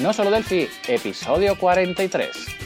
No Solo Delphi, episodio 43.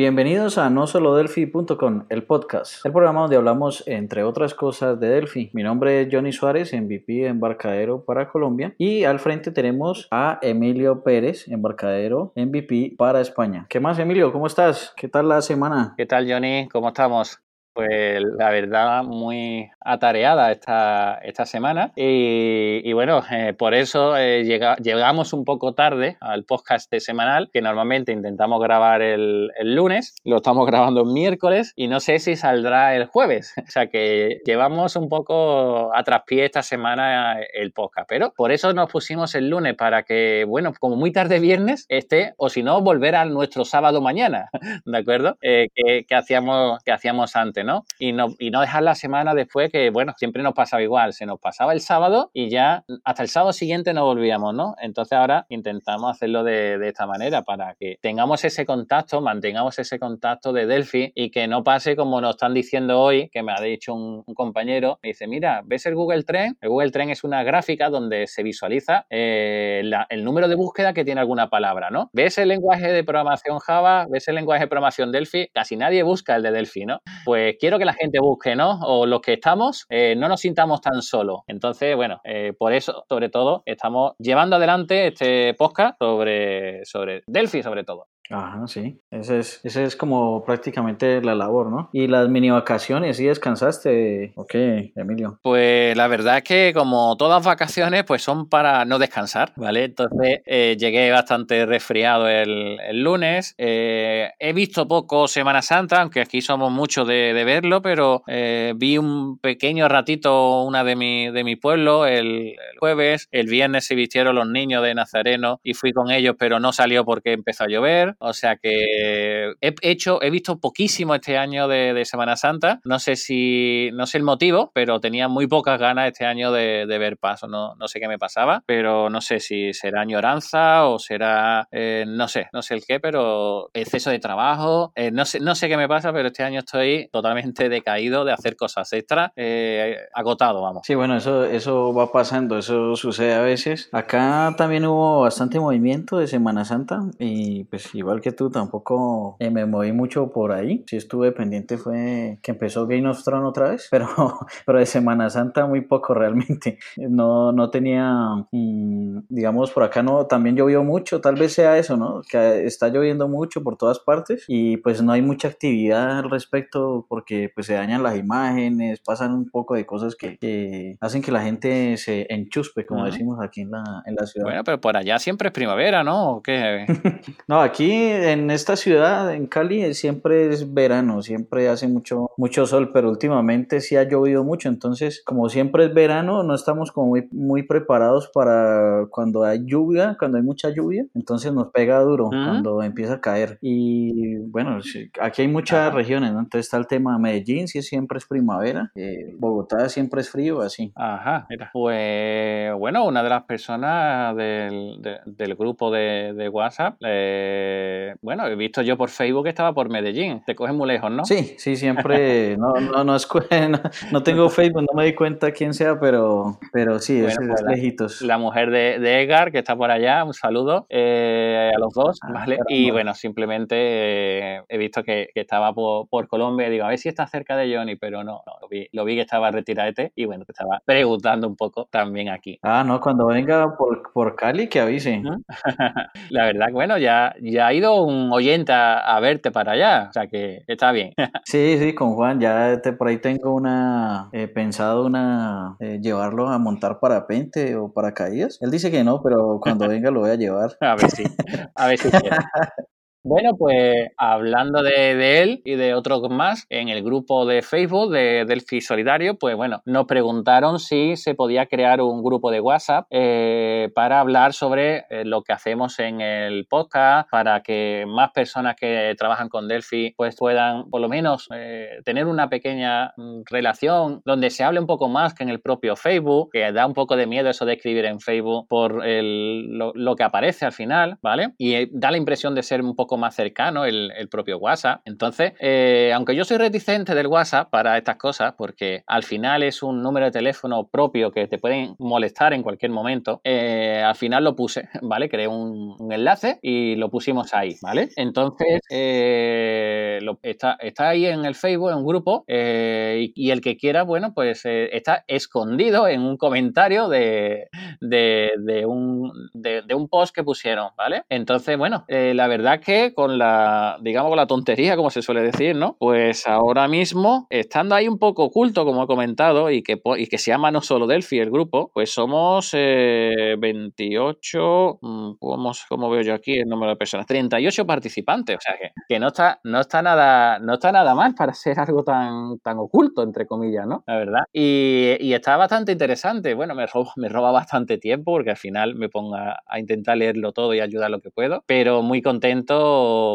Bienvenidos a no solo delphi.com, el podcast, el programa donde hablamos entre otras cosas de Delphi. Mi nombre es Johnny Suárez, MVP de embarcadero para Colombia y al frente tenemos a Emilio Pérez, embarcadero MVP para España. ¿Qué más Emilio? ¿Cómo estás? ¿Qué tal la semana? ¿Qué tal Johnny? ¿Cómo estamos? Pues la verdad, muy atareada esta, esta semana. Y, bueno, eh, por eso eh, llegamos un poco tarde al podcast semanal, que normalmente intentamos grabar el, lunes. Lo estamos grabando el miércoles y no sé si saldrá el jueves. O sea que llevamos un poco a traspié esta semana el podcast. Pero por eso nos pusimos el lunes para que, bueno, como muy tarde viernes esté, o si no, volver a nuestro sábado mañana, ¿de acuerdo? Eh, que, hacíamos, que hacíamos antes. Y no, y no dejar la semana después que, bueno, siempre nos pasaba igual, se nos pasaba el sábado y ya hasta el sábado siguiente no volvíamos, ¿no? Entonces ahora intentamos hacerlo de, esta manera para que tengamos ese contacto, mantengamos ese contacto de Delphi y que no pase como nos están diciendo hoy, que me ha dicho un, compañero, me dice, mira, ¿ves el Google Trend? El Google Trend es una gráfica donde se visualiza eh, el número de búsqueda que tiene alguna palabra, ¿no? ¿Ves el lenguaje de programación Java? ¿Ves el lenguaje de programación Delphi? Casi nadie busca el de Delphi, ¿no? Pues quiero que la gente busque, ¿no? O los que estamos, eh, no nos sintamos tan solos. Entonces, bueno, eh, por eso, sobre todo, estamos llevando adelante este podcast sobre, sobre Delphi, sobre todo. Ajá, sí. Ese es, ese es como prácticamente la labor, ¿no? Y las mini vacaciones, ¿sí descansaste? Ok, Emilio. Pues la verdad es que como todas vacaciones, pues son para no descansar, ¿vale? Entonces eh, llegué bastante resfriado el, lunes. Eh, he visto poco Semana Santa, aunque aquí somos muchos de, verlo, pero eh, vi un pequeño ratito una de mi, de mi pueblo el, el jueves. El viernes se vistieron los niños de Nazareno y fui con ellos, pero no salió porque empezó a llover. O sea que he hecho, he visto poquísimo este año de, Semana Santa. No sé si, no sé el motivo, pero tenía muy pocas ganas este año de, ver paso. No, no sé qué me pasaba, pero no sé si será añoranza o será, eh, no sé, no sé el qué, pero exceso de trabajo. Eh, no sé, no sé qué me pasa, pero este año estoy totalmente decaído de hacer cosas extras, eh, agotado, vamos. Sí, bueno, eso, eso va pasando, eso sucede a veces. Acá también hubo bastante movimiento de Semana Santa y pues igual igual que tú, tampoco eh, me moví mucho por ahí. Si estuve pendiente fue que empezó Game of Thrones otra vez, pero, pero de Semana Santa muy poco realmente. No, no tenía, mm, digamos, por acá no, también llovió mucho, tal vez sea eso, ¿no? Que está lloviendo mucho por todas partes y pues no hay mucha actividad al respecto porque pues se dañan las imágenes, pasan un poco de cosas que, hacen que la gente se enchuspe, como decimos aquí en la, en la ciudad. Bueno, pero por allá siempre es primavera, ¿no? ¿O qué? no, aquí en esta ciudad, en Cali, siempre es verano, siempre hace mucho, mucho sol, pero últimamente sí ha llovido mucho, entonces como siempre es verano, no estamos como muy, muy preparados para cuando hay lluvia, cuando hay mucha lluvia, entonces nos pega duro cuando empieza a caer. Y bueno, aquí hay muchas regiones, ¿no? Entonces está el tema Medellín, sí siempre es primavera, eh, Bogotá siempre es frío, así. Ajá, mira. Pues bueno, una de las personas del, del grupo de, de WhatsApp, eh, bueno, he visto yo por Facebook que estaba por Medellín. Te coges muy lejos, ¿no? Sí, sí, siempre. No, no, no, no, tengo Facebook, no me di cuenta quién sea, pero, pero sí, es, pues lejitos. La mujer de, de, Edgar, que está por allá, un saludo eh, a los dos, ah, ¿vale? Y bueno, simplemente eh, he visto que, estaba por, por, Colombia y digo, a ver si está cerca de Johnny, pero no, lo, vi, lo vi que estaba retiradete y bueno, te estaba preguntando un poco también aquí. Ah, no, cuando venga por, por Cali, que avise. La verdad, bueno, ya, ya ha ido un oyente a, verte para allá, o sea que está bien. Sí, sí, con Juan, ya te, por ahí tengo una, eh, pensado una, eh, llevarlo a montar parapente o paracaídas. Él dice que no, pero cuando venga lo voy a llevar. A ver si, a ver si quiere. Bueno, pues hablando de, él y de otros más, en el grupo de Facebook de Delphi Solidario, pues bueno, nos preguntaron si se podía crear un grupo de WhatsApp eh, para hablar sobre eh, lo que hacemos en el podcast, para que más personas que trabajan con Delphi pues puedan por lo menos eh, tener una pequeña mm, relación donde se hable un poco más que en el propio Facebook, que da un poco de miedo eso de escribir en Facebook por lo, lo que aparece al final, ¿vale? Y da la impresión de ser un poco más cercano el, propio WhatsApp. Entonces, eh, aunque yo soy reticente del WhatsApp para estas cosas, porque al final es un número de teléfono propio que te pueden molestar en cualquier momento, eh, al final lo puse, ¿vale? Creé un, enlace y lo pusimos ahí, ¿vale? Entonces, está, está ahí en el Facebook, en un grupo, y, el que quiera, bueno, pues está escondido en un comentario de, de, un, de, un post que pusieron, ¿vale? Entonces, bueno, eh, la verdad que con la, digamos, con la tontería, como se suele decir, ¿no? Pues ahora mismo, estando ahí un poco oculto, como he comentado, y que, y que se llama no solo Delphi el grupo, pues somos 28, eh, mm, ¿cómo, veo yo aquí el número de personas? 38 participantes, o sea que, que no, está, no, está nada, no está nada mal para ser algo tan, tan oculto, entre comillas, ¿no? La verdad. Y, y está bastante interesante. Bueno, me roba, me roba bastante tiempo porque al final me pongo a, intentar leerlo todo y ayudar lo que puedo, pero muy contento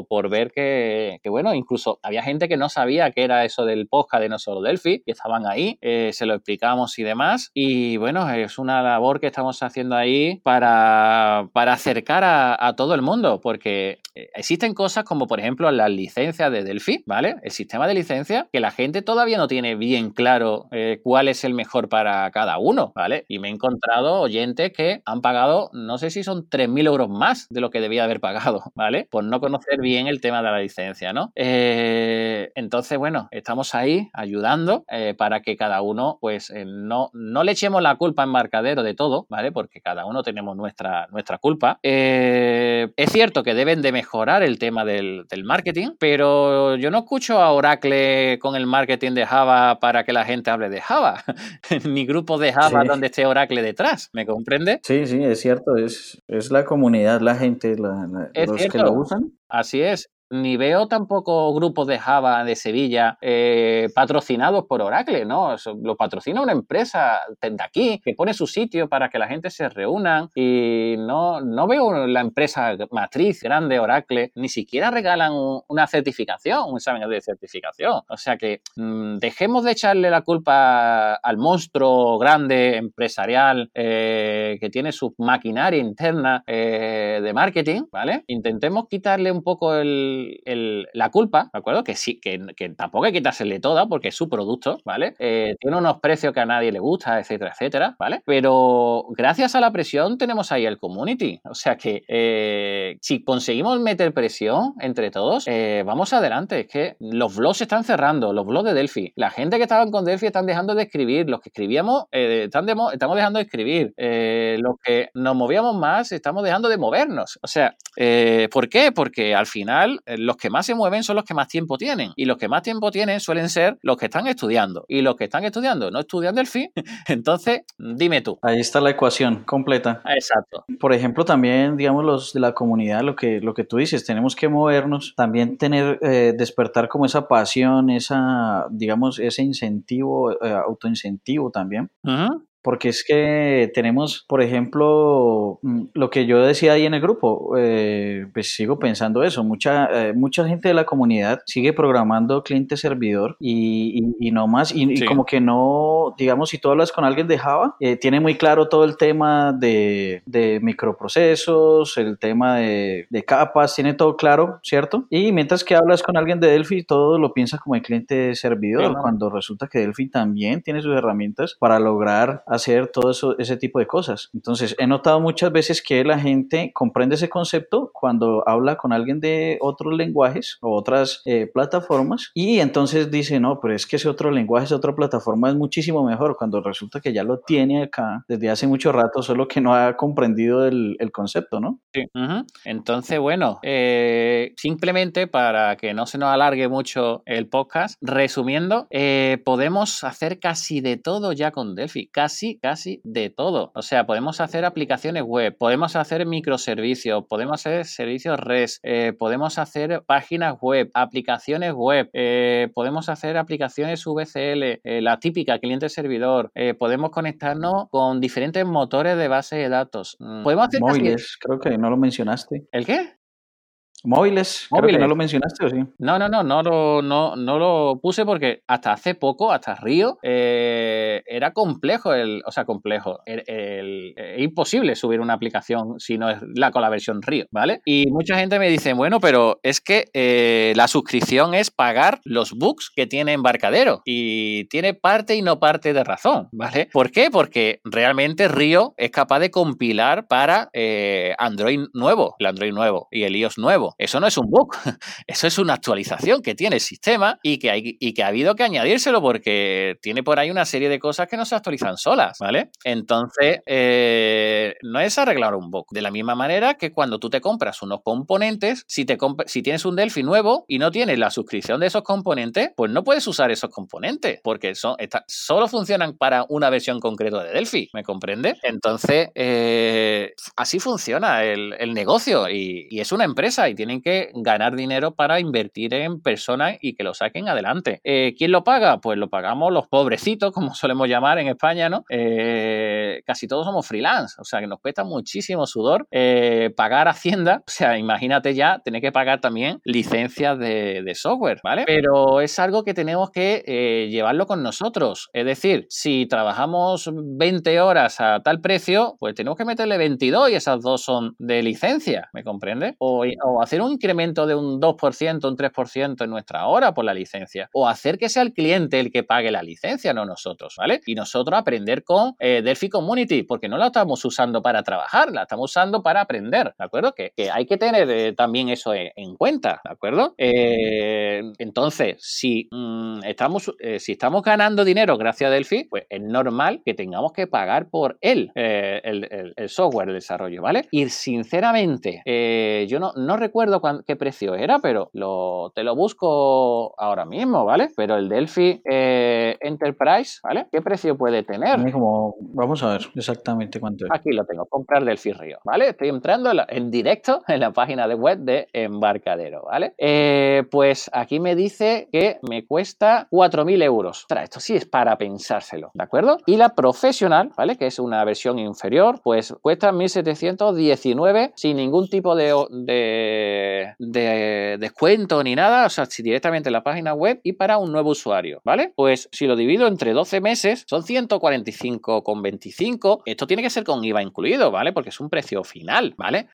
por ver que, bueno, incluso había gente que no sabía qué era eso del podcast de No Solo Delphi, que estaban ahí, eh, se lo explicamos y demás, y bueno, es una labor que estamos haciendo ahí para, para acercar a, todo el mundo, porque eh, existen cosas como por ejemplo las licencias de Delphi, ¿vale? El sistema de licencia que la gente todavía no tiene bien claro eh, cuál es el mejor para cada uno, ¿vale? Y me he encontrado oyentes que han pagado, no sé si son 3.000 euros más de lo que debía haber pagado, ¿vale? Por no conocer bien el tema de la licencia, ¿no? Eh, entonces, bueno, estamos ahí ayudando eh, para que cada uno, pues, eh, no, no le echemos la culpa en marcadero de todo, ¿vale? Porque cada uno tenemos nuestra, nuestra culpa. es cierto que deben de mejorar el tema del, marketing, pero yo no escucho a Oracle con el marketing de Java para que la gente hable de Java, ni grupos de Java donde esté Oracle detrás, ¿me comprende? Sí, sí, es cierto, es, es la comunidad, la gente, los que lo usan. Así es ni veo tampoco grupos de Java de Sevilla eh, patrocinados por Oracle, ¿no? lo patrocina una empresa de aquí que pone su sitio para que la gente se reúna y no, no veo la empresa matriz grande Oracle, ni siquiera regalan una certificación, un examen de certificación. O sea que mm, dejemos de echarle la culpa al monstruo grande empresarial eh, que tiene su maquinaria interna eh, de marketing, ¿vale? Intentemos quitarle un poco el la culpa, ¿de acuerdo? Que sí, que, tampoco hay que quitársele toda porque es su producto, ¿vale? Eh, tiene unos precios que a nadie le gusta, etcétera, etcétera, ¿vale? Pero gracias a la presión tenemos ahí el community. O sea que eh, si conseguimos meter presión entre todos, eh, vamos adelante. Es que los blogs se están cerrando, los blogs de Delphi. La gente que estaban con Delphi están dejando de escribir. Los que escribíamos, estamos dejando de escribir. los que nos movíamos más, estamos dejando de movernos. O sea, ¿por qué? Porque al final los que más se mueven son los que más tiempo tienen. Y los que más tiempo tienen suelen ser los que están estudiando. Y los que están estudiando no estudian del fin. Entonces, dime tú. Ahí está la ecuación completa. Exacto. Por ejemplo, también, digamos, los de la comunidad, lo que, lo que tú dices, tenemos que movernos, también tener, eh, despertar como esa pasión, esa, digamos, ese incentivo, eh, autoincentivo también porque es que tenemos, por ejemplo, mm, lo que yo decía ahí en el grupo, eh, pues sigo pensando eso, mucha, eh, mucha gente de la comunidad sigue programando cliente-servidor y, y, no más, y, como que no, digamos, si tú hablas con alguien de Java, eh, tiene muy claro todo el tema de, de microprocesos, el tema de, de, capas, tiene todo claro, ¿cierto? Y mientras que hablas con alguien de Delphi, todo lo piensa como el cliente-servidor, cuando resulta que Delphi también tiene sus herramientas para lograr hacer todo eso, ese tipo de cosas. Entonces, he notado muchas veces que la gente comprende ese concepto cuando habla con alguien de otros lenguajes o otras eh, plataformas y entonces dice, no, pero es que ese otro lenguaje, esa otra plataforma es muchísimo mejor cuando resulta que ya lo tiene acá desde hace mucho rato, solo que no ha comprendido el, el concepto, ¿no? Sí. Entonces, bueno, eh, simplemente para que no se nos alargue mucho el podcast, resumiendo, eh, podemos hacer casi de todo ya con Delphi, casi casi, de todo. O sea, podemos hacer aplicaciones web, podemos hacer microservicios, podemos hacer servicios REST, eh, podemos hacer páginas web, aplicaciones web, eh, podemos hacer aplicaciones VCL, eh, la típica cliente-servidor, podemos conectarnos con diferentes motores de base de datos. Mm, podemos hacer Móviles, creo que no lo mencionaste. ¿El qué? Móviles. Creo que no lo mencionaste, ¿o sí? No, no, no, no lo, no, no lo puse porque hasta hace poco, hasta Río, eh, era complejo, el, o sea, complejo. El, es imposible subir una aplicación si no es la con la versión Río, ¿vale? Y mucha gente me dice, bueno, pero es que eh, la suscripción es pagar los bugs que tiene Embarcadero y tiene parte y no parte de razón, ¿vale? ¿Por qué? Porque realmente Río es capaz de compilar para eh, Android nuevo, el Android nuevo y el iOS nuevo. Eso no es un bug, eso es una actualización que tiene el sistema y que, hay, y que ha habido que añadírselo porque tiene por ahí una serie de cosas que no se actualizan solas, ¿vale? Entonces, eh, no es arreglar un bug. De la misma manera que cuando tú te compras unos componentes, si, te si tienes un Delphi nuevo y no tienes la suscripción de esos componentes, pues no puedes usar esos componentes porque son, solo funcionan para una versión concreta de Delphi, ¿me comprende? Entonces, eh, así funciona el, negocio y, es una empresa tienen que ganar dinero para invertir en personas y que lo saquen adelante. Eh, ¿Quién lo paga? Pues lo pagamos los pobrecitos, como solemos llamar en España, ¿no? Eh, casi todos somos freelance, o sea que nos cuesta muchísimo sudor pagar Hacienda, o sea, imagínate ya tener que pagar también licencias de, software, ¿vale? Pero es algo que tenemos que llevarlo con nosotros, es decir, si trabajamos 20 horas a tal precio, pues tenemos que meterle 22 y esas dos son de licencia, ¿me comprende? O, hacer un incremento de un 2%, un 3% en nuestra hora por la licencia. O hacer que sea el cliente el que pague la licencia, no nosotros, ¿vale? Y nosotros aprender con eh, Delphi Community, porque no la estamos usando para trabajar, la estamos usando para aprender, ¿de acuerdo? Que, hay que tener eh, también eso en, cuenta, ¿de acuerdo? Eh, entonces, si, mm, estamos, si estamos ganando dinero gracias a Delphi, pues es normal que tengamos que pagar por él, el, software, el desarrollo, ¿vale? Y sinceramente, eh, yo no, no recuerdo qué precio era, pero lo, te lo busco ahora mismo, ¿vale? Pero el Delphi eh, Enterprise, ¿vale? ¿Qué precio puede tener? Como, vamos a ver exactamente cuánto es. Aquí lo tengo, comprar Delphi Río, ¿vale? Estoy entrando en, directo en la página de web de Embarcadero, ¿vale? Eh, pues aquí me dice que me cuesta 4.000 euros. Ostras, esto sí es para pensárselo, ¿de acuerdo? Y la profesional, ¿vale? Que es una versión inferior, pues cuesta 1.719 sin ningún tipo de, de, descuento ni nada, o sea, directamente en la página web y para un nuevo usuario, ¿vale? Pues si lo divido entre 12 meses, son 145,25. Esto tiene que ser con IVA incluido, ¿vale? Porque es un precio final, ¿vale?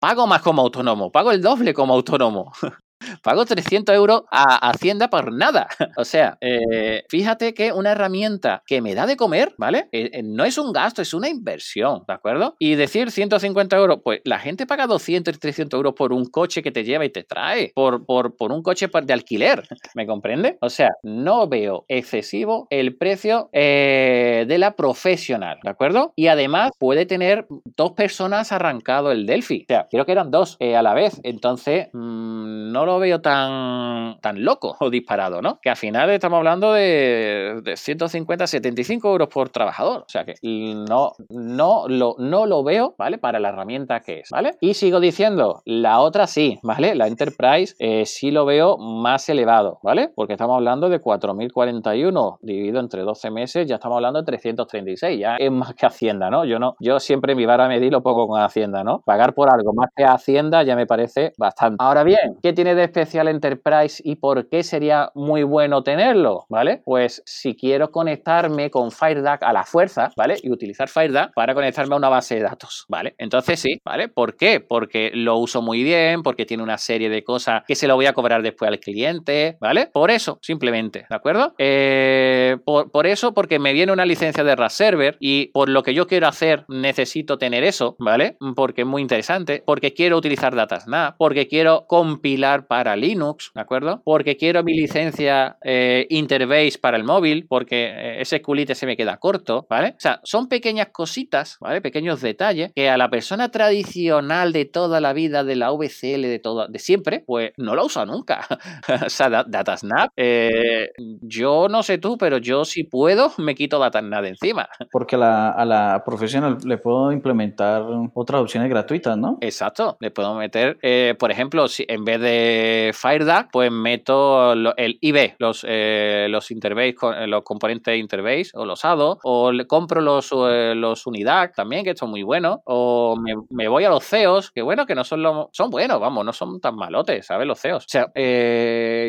Pago más como autónomo, pago el doble como autónomo. Pago 300 euros a Hacienda por nada. O sea, eh, fíjate que una herramienta que me da de comer, ¿vale? Eh, eh, no es un gasto, es una inversión, ¿de acuerdo? Y decir 150 euros, pues la gente paga 200 y 300 euros por un coche que te lleva y te trae, por, por, por un coche de alquiler, ¿me comprende? O sea, no veo excesivo el precio de la profesional, ¿de acuerdo? Y además puede tener dos personas arrancado el Delphi. O sea, creo que eran dos a la vez. Entonces, mmm, no veo tan, tan loco o disparado, ¿no? Que al final estamos hablando de, de 150, 75 euros por trabajador. O sea que no, no, lo, no lo veo, ¿vale? Para la herramienta que es, ¿vale? Y sigo diciendo, la otra sí, ¿vale? La Enterprise eh, sí lo veo más elevado, ¿vale? Porque estamos hablando de 4.041 dividido entre 12 meses, ya estamos hablando de 336, ya es más que Hacienda, ¿no? Yo no, yo siempre mi vara medir lo pongo con Hacienda, ¿no? Pagar por algo más que Hacienda ya me parece bastante. Ahora bien, ¿qué tiene de especial Enterprise y por qué sería muy bueno tenerlo, ¿vale? Pues si quiero conectarme con FireDAC a la fuerza, ¿vale? Y utilizar FireDAC para conectarme a una base de datos, ¿vale? Entonces sí, ¿vale? ¿Por qué? Porque lo uso muy bien, porque tiene una serie de cosas que se lo voy a cobrar después al cliente, ¿vale? Por eso, simplemente, ¿de acuerdo? Eh, por, eso, porque me viene una licencia de RAS Server y por lo que yo quiero hacer necesito tener eso, ¿vale? Porque es muy interesante, porque quiero utilizar DataSnap, porque quiero compilar para Linux, ¿de acuerdo? Porque quiero mi licencia eh, Interbase para el móvil, porque eh, ese culite se me queda corto, ¿vale? O sea, son pequeñas cositas, ¿vale? Pequeños detalles que a la persona tradicional de toda la vida, de la VCL, de todo, de siempre, pues no lo usa nunca. o sea, DataSnap, eh, yo no sé tú, pero yo si puedo me quito DataSnap de encima. Porque a la profesional le puedo implementar otras opciones gratuitas, ¿no? Exacto, le puedo meter, por ejemplo, si en vez de eh, FireDAC, pues meto el IB, los, eh, los interface, los componentes interface o los ADO, o le compro los, los UNIDAC también, que esto es muy bueno, o me, voy a los CEOs, que bueno, que no son los, son buenos, vamos, no son tan malotes, ¿sabes? Los CEOs. O sea,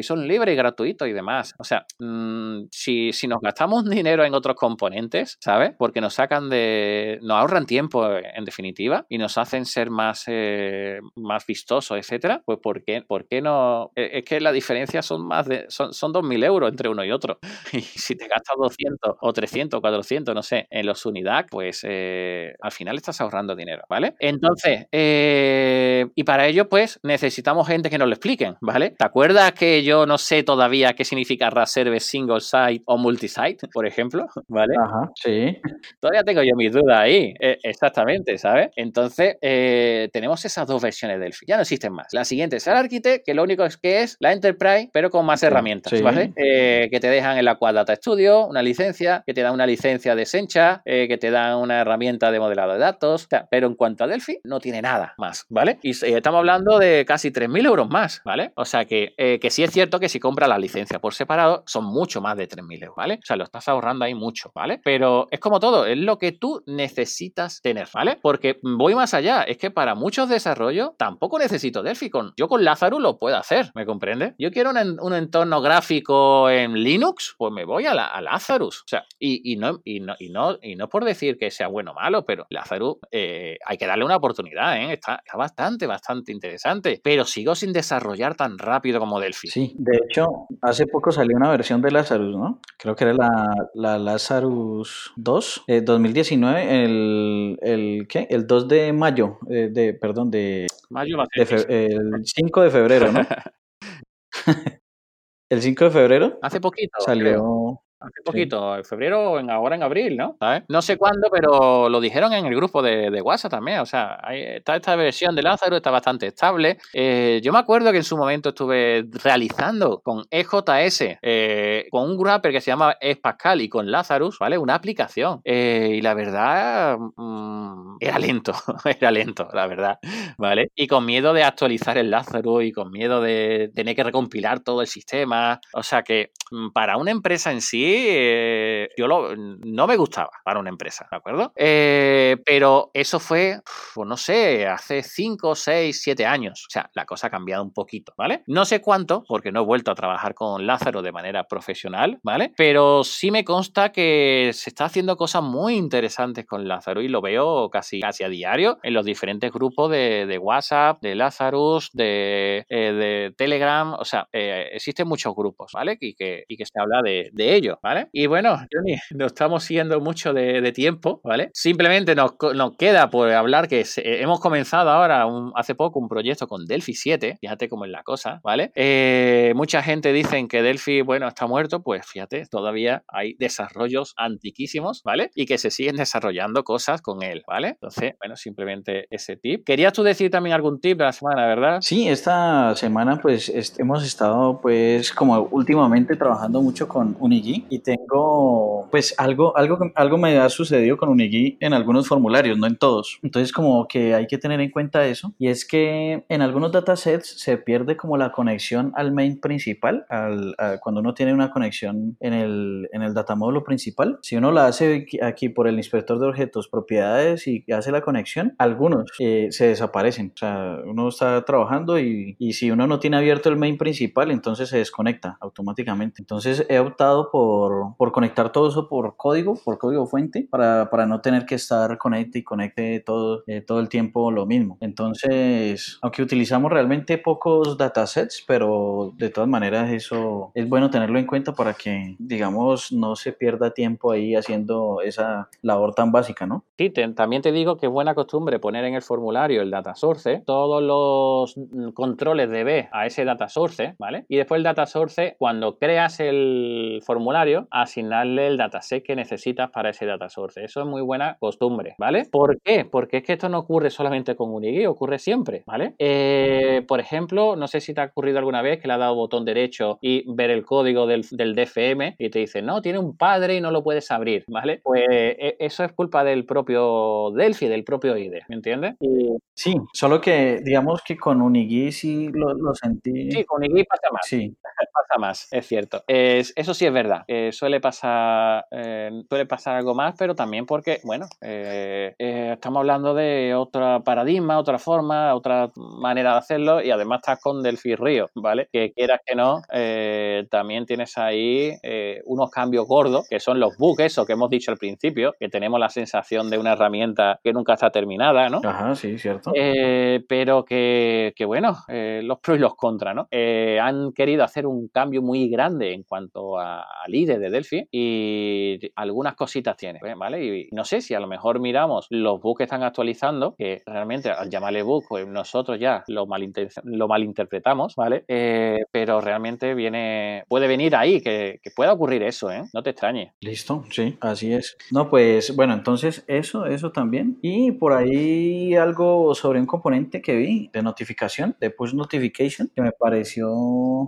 son libres y gratuitos y demás. O sea, mm, si, si nos gastamos dinero en otros componentes, ¿sabes? Porque nos sacan de. nos ahorran tiempo, en definitiva, y nos hacen ser más, eh, más vistosos, etcétera, pues ¿por qué, ¿por qué no? E, es que la diferencia son más de. son, son 2.000 euros entre uno y otro. Y si te gastas 200 o 300 400, no sé, en los unidad, pues eh, al final estás ahorrando dinero, ¿vale? Entonces, eh, y para ello, pues necesitamos gente que nos lo expliquen, ¿vale? ¿Te acuerdas que yo no sé todavía qué significa Reserve Single Site o Multisite, por ejemplo? ¿Vale? Ajá, sí. Todavía tengo yo mis dudas ahí, exactamente, ¿sabes? Entonces, eh, tenemos esas dos versiones de Delphi. Ya no existen más. La siguiente es el Architect, que lo único es que es la Enterprise, pero con más herramientas, ¿vale? Eh, que te dejan en la Quad Data Studio una licencia, que te dan una licencia de Sencha, eh, que te dan una herramienta de modelado de datos, pero en cuanto a Delphi, no tiene nada más, ¿vale? Y estamos hablando de casi 3.000 euros más, ¿vale? O sea que, que sí es cierto que si compras la licencia por separado, son mucho más de 3.000 euros, ¿vale? O sea, lo estás ahorrando ahí mucho, ¿vale? Pero es como todo, es lo que tú necesitas tener, ¿vale? Porque voy más allá, es que para muchos desarrollos tampoco necesito Delphi. yo con Lazarus lo puedo hacer, ¿me comprende? Yo quiero un, entorno gráfico en Linux, pues me voy a, la, Lazarus. O sea, y, no, y, no, y, no, y no por decir que sea bueno o malo, pero Lazarus eh, hay que darle una oportunidad, ¿eh? Está, bastante, bastante interesante. Pero sigo sin desarrollar tan rápido como Delphi. Sí, de hecho, hace poco salió una versión de Lazarus, ¿no? Creo que era la, la Lazarus 2, 2019, eh, el, el, ¿qué? El 2 de mayo, eh, de, perdón, de... Mayo El 5 de febrero, ¿no? el 5 de febrero. Hace poquito. Salió... Hace poquito, en febrero o en, ahora en abril, ¿no? No sé cuándo, pero lo dijeron en el grupo de, WhatsApp también. O sea, está esta versión de Lázaro, está bastante estable. Eh, yo me acuerdo que en su momento estuve realizando con EJS, eh, con un wrapper que se llama Pascal y con Lazarus, ¿vale? Una aplicación. Eh, y la verdad, mm, era lento, era lento, la verdad, ¿vale? Y con miedo de actualizar el Lazarus y con miedo de tener que recompilar todo el sistema. O sea que mm, para una empresa en sí, eh, yo no me gustaba para una empresa, ¿de acuerdo? Eh, pero eso fue, pues no sé, hace 5, 6, 7 años. O sea, la cosa ha cambiado un poquito, ¿vale? No sé cuánto, porque no he vuelto a trabajar con Lázaro de manera profesional, ¿vale? Pero sí me consta que se está haciendo cosas muy interesantes con Lázaro y lo veo casi, casi a diario en los diferentes grupos de, WhatsApp, de Lazarus, de, eh, Telegram. O sea, existen muchos grupos, ¿vale? Y que, y que se habla de, de ¿vale? Y bueno, Johnny, nos estamos siguiendo mucho de, tiempo, ¿vale? Simplemente nos, queda por hablar que hemos comenzado ahora hace poco un proyecto con Delphi 7, fíjate cómo es la cosa, ¿vale? Eh, mucha gente dice que Delphi, bueno, está muerto, pues fíjate, todavía hay desarrollos antiquísimos, ¿vale? Y que se siguen desarrollando cosas con él, ¿vale? Entonces, bueno, simplemente ese tip. ¿Querías tú decir también algún tip de la semana, verdad? Sí, esta semana pues hemos estado pues como últimamente trabajando mucho con Unigi y tengo, pues algo, algo, algo me ha sucedido con Unigui en algunos formularios, no en todos. Entonces como que hay que tener en cuenta eso. Y es que en algunos datasets se pierde como la conexión al main principal, al, cuando uno tiene una conexión en el, en el data módulo principal. Si uno la hace aquí por el inspector de objetos, propiedades y hace la conexión, algunos eh, se desaparecen. O sea, uno está trabajando y, y si uno no tiene abierto el main principal, entonces se desconecta automáticamente. Entonces he optado por por, conectar todo eso por código, por código fuente, para, para no tener que estar conecte y conecte todo, eh, todo el tiempo lo mismo. Entonces, aunque utilizamos realmente pocos datasets, pero de todas maneras eso es bueno tenerlo en cuenta para que, digamos, no se pierda tiempo ahí haciendo esa labor tan básica, ¿no? Sí, también te digo que es buena costumbre poner en el formulario el data source, todos los controles de B a ese data source, ¿vale? Y después el data source, cuando creas el formulario, usuario, asignarle el dataset que necesitas para ese data source. Eso es muy buena costumbre, ¿vale? ¿Por qué? Porque es que esto no ocurre solamente con Unigui, ocurre siempre, ¿vale? Eh, por ejemplo, no sé si te ha ocurrido alguna vez que le ha dado botón derecho y ver el código del, del DFM y te dice, no, tiene un padre y no lo puedes abrir, ¿vale? Pues e, eso es culpa del propio Delphi, del propio IDE, ¿me entiendes? Sí, solo que digamos que con Unigui sí lo, lo sentí. Sí, con Unigui pasa más. Sí. Pasa más, es cierto. Es, eso sí es verdad. Eh, suele pasar eh, suele pasar algo más, pero también porque, bueno, eh, estamos hablando de otra paradigma, otra forma, otra manera de hacerlo y además estás con Delphi Río, ¿vale? Que quieras que no, también tienes ahí unos cambios gordos, que son los bugs, eso que hemos dicho al principio, que tenemos la sensación de una herramienta que nunca está terminada, ¿no? Ajá, sí, cierto. pero que, que bueno, los pros y los contras, ¿no? han querido hacer un cambio muy grande en cuanto a, al IDE de Delphi y algunas cositas tiene, ¿vale? Y no sé si a lo mejor miramos los bugs que están actualizando, que realmente al llamarle bug, pues nosotros ya lo, lo malinterpretamos, ¿vale? Eh, pero realmente viene, puede venir ahí, que, que pueda ocurrir eso, ¿eh? No te extrañes. Listo, sí, así es. No, pues bueno, entonces eso, eso también. Y por ahí algo sobre un componente que vi de notificación, de push notification, que me pareció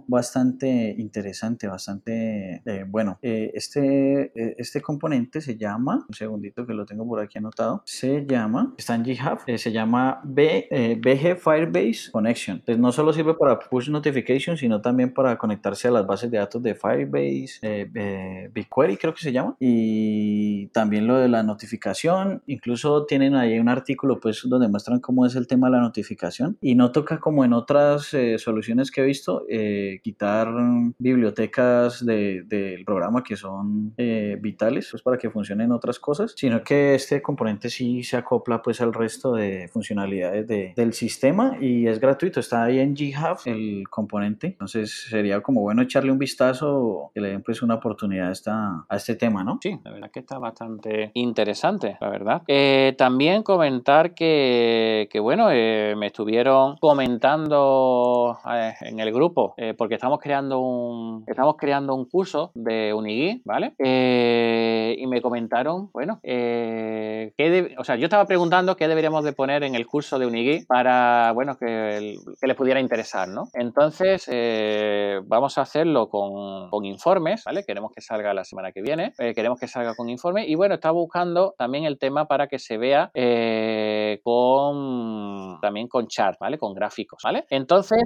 bastante interesante, bastante eh, bueno. Eh, este, eh, este componente se llama, un segundito que lo tengo por aquí anotado, se llama, está en GitHub, se llama B, BG Firebase Connection. Entonces no solo sirve para push notification, sino también para conectarse a las bases de datos de Firebase, BigQuery creo que se llama, y también lo de la notificación. Incluso tienen ahí un artículo pues donde muestran cómo es el tema de la notificación y no toca como en otras soluciones que he visto quitar bibliotecas del programa que son eh, vitales pues, para que funcionen otras cosas, sino que este componente sí se acopla pues al resto de funcionalidades del sistema y es gratuito, está ahí en GitHub el componente, entonces sería como bueno echarle un vistazo que le den pues una oportunidad a, esta, a este tema, ¿no? Sí, la verdad que está bastante interesante, la verdad. Eh, también comentar que, que bueno, eh, me estuvieron comentando en el grupo, porque estamos creando un, estamos creando un curso de Unigui, ¿vale? Eh, y me comentaron, bueno, eh, o sea, yo estaba preguntando qué deberíamos de poner en el curso de Unigui para, bueno, que, les pudiera interesar, ¿no? Entonces, eh, vamos a hacerlo con, con, informes, ¿vale? Queremos que salga la semana que viene, queremos que salga con informes y, bueno, estaba buscando también el tema para que se vea con, también con chart, ¿vale? Con gráficos, ¿vale? Entonces,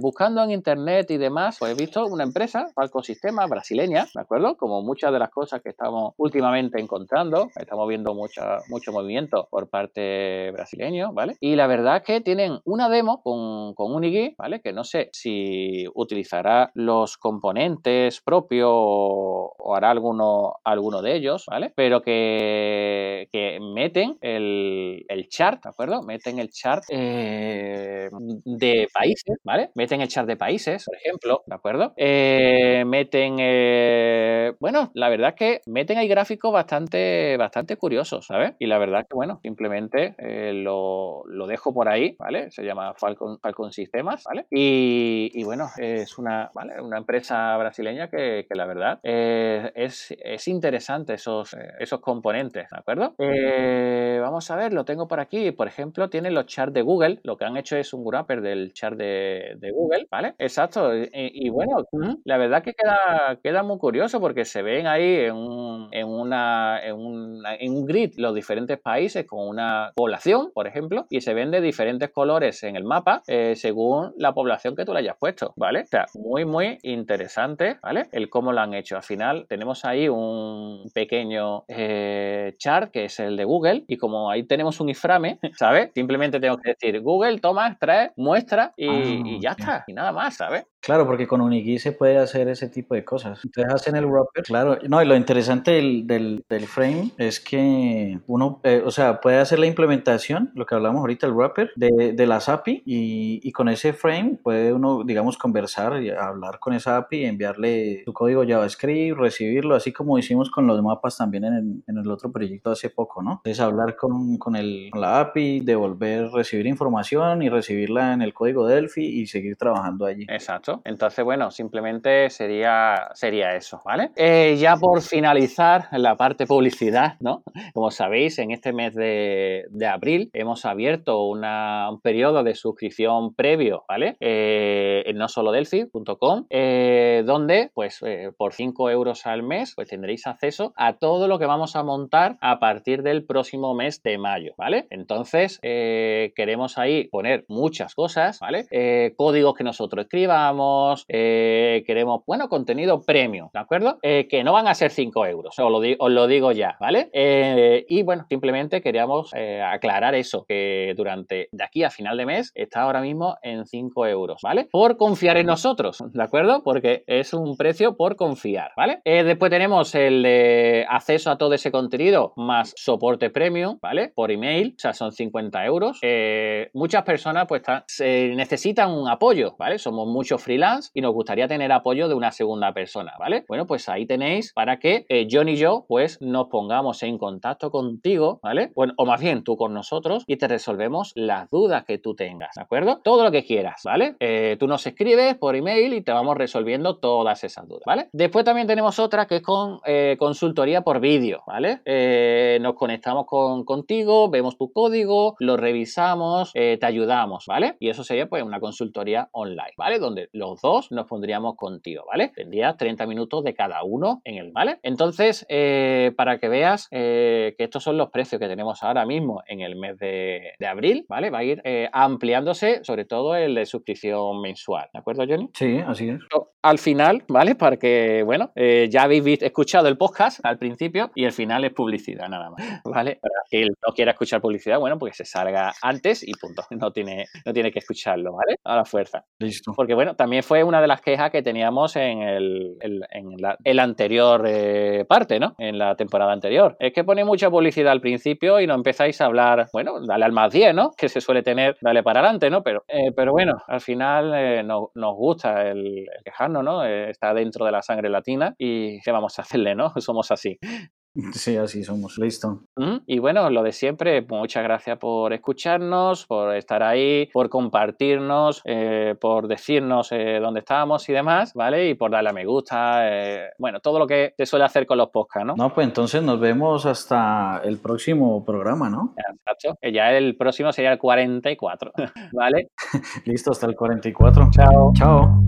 buscando en internet y demás, pues he visto una empresa, Falco Sistema, brasileña, ¿de acuerdo? Como muchas de las cosas que estamos últimamente encontrando, estamos viendo mucha, mucho movimiento por parte brasileño, ¿vale? Y la verdad es que tienen una demo con, con Unigui, ¿vale? Que no sé si utilizará los componentes propios o, hará alguno, alguno de ellos, ¿vale? Pero que, que meten el, el chart, ¿de acuerdo? Meten el chart eh, de países, ¿vale? Meten el chart de países, por ejemplo, ¿de acuerdo? Eh, meten, eh, bueno, la verdad es que meten ahí gráficos bastante, bastante curiosos, ¿sabes? Y la verdad que, bueno, simplemente eh, lo, dejo por ahí, ¿vale? Se llama Falcon, Falcon Sistemas, ¿vale? Y, bueno, es una, ¿vale? una empresa brasileña que, la verdad es, es, interesante esos, esos componentes, ¿de acuerdo? vamos a ver, lo tengo por aquí. Por ejemplo, tienen los charts de Google. Lo que han hecho es un wrapper del chart de, de Google, ¿vale? Exacto. Y, bueno, la verdad que queda, queda muy curioso porque se ven ahí en un, en, una, en, un grid los diferentes países con una población, por ejemplo, y se ven de diferentes colores en el mapa eh, según la población que tú le hayas puesto, ¿vale? O sea, muy, muy interesante, ¿vale? El cómo lo han hecho. Al final tenemos ahí un pequeño eh, chart que es el de Google y como ahí tenemos un iframe, ¿sabes? Simplemente tengo que decir Google, toma, trae, muestra y, y ya está, y nada más, ¿sabes? Claro, porque con Unigui se puede hacer ese tipo de cosas. Entonces hacen el wrapper. Claro, no, y lo interesante del, del, del frame es que uno, eh, o sea, puede hacer la implementación, lo que hablamos ahorita, el wrapper, de, de las API y, y, con ese frame puede uno, digamos, conversar y hablar con esa API, enviarle su código JavaScript, recibirlo, así como hicimos con los mapas también en el, en el otro proyecto hace poco, ¿no? Entonces hablar con, con, el, con la API, devolver, recibir información y recibirla en el código Delphi y seguir trabajando allí. Exacto Entonces, bueno, simplemente sería, sería eso, ¿vale? Eh, ya por finalizar la parte publicidad, ¿no? Como sabéis, en este mes de, abril hemos abierto un periodo de suscripción previo, ¿vale? Eh, en no solo delphi.com, eh, donde, pues, por 5 euros al mes, pues tendréis acceso a todo lo que vamos a montar a partir del próximo mes de mayo, ¿vale? Entonces, queremos ahí poner muchas cosas, ¿vale? códigos que nosotros escribamos, queremos, bueno, contenido premium, ¿de acuerdo? que no van a ser 5 euros, os lo, os lo digo ya, ¿vale? Eh, y bueno, simplemente queríamos eh, aclarar eso, que durante de aquí a final de mes está ahora mismo en 5 euros, ¿vale? Por confiar en nosotros, ¿de acuerdo? Porque es un precio por confiar, ¿vale? Eh, después tenemos el acceso a todo ese contenido más soporte premium, ¿vale? Por email, o sea, son 50 euros. muchas personas pues necesitan un apoyo, ¿vale? Somos muchos freelance y nos gustaría tener apoyo de una segunda persona, ¿vale? Bueno, pues ahí tenéis para que John y yo pues nos pongamos en contacto contigo, ¿vale? Bueno, o más bien tú con nosotros y te resolvemos las dudas que tú tengas, ¿de acuerdo? Todo lo que quieras, ¿vale? Eh, tú nos escribes por email y te vamos resolviendo todas esas dudas, ¿vale? Después también tenemos otra que es con eh, consultoría por vídeo, ¿vale? Eh, nos conectamos con, contigo, vemos tu código, lo revisamos, te ayudamos, ¿vale? Y eso sería pues una consultoría online, ¿vale? Donde los dos nos pondríamos contigo, ¿vale? Tendrías 30 minutos de cada uno en el, ¿vale? Entonces, para que veas que estos son los precios que tenemos ahora mismo en el mes de, abril, ¿vale? Va a ir ampliándose, sobre todo el de suscripción mensual, ¿de acuerdo, Johnny? Sí, así es. Al final, ¿vale? Para que, bueno, ya habéis escuchado el podcast al principio y el final es publicidad, nada más, ¿vale? Para que no quiera escuchar publicidad, bueno, pues se salga antes y punto. No tiene, no tiene que escucharlo, ¿vale? A la fuerza. Listo. Porque, bueno, también fue una de las quejas que teníamos en el, en el anterior eh, parte, ¿no? En la temporada anterior. Es que pone mucha publicidad al principio y no empezáis a hablar, bueno, dale al más 10, ¿no? Que se suele tener, dale para adelante, ¿no? Pero, eh, pero bueno, al final eh, nos gusta el, el quejarnos, ¿no? está dentro de la sangre latina y ¿qué vamos a hacerle, no? Somos así. Sí, así somos, listo. Y bueno, lo de siempre, muchas gracias por escucharnos, por estar ahí, por compartirnos, eh, por decirnos eh, dónde estábamos y demás, ¿vale? Y por darle a me gusta, eh, bueno, todo lo que se suele hacer con los podcasts, ¿no? No, pues entonces nos vemos hasta el próximo programa, ¿no? Exacto. Ya el próximo sería el 44, ¿vale? listo, hasta el 44. Chao. Chao.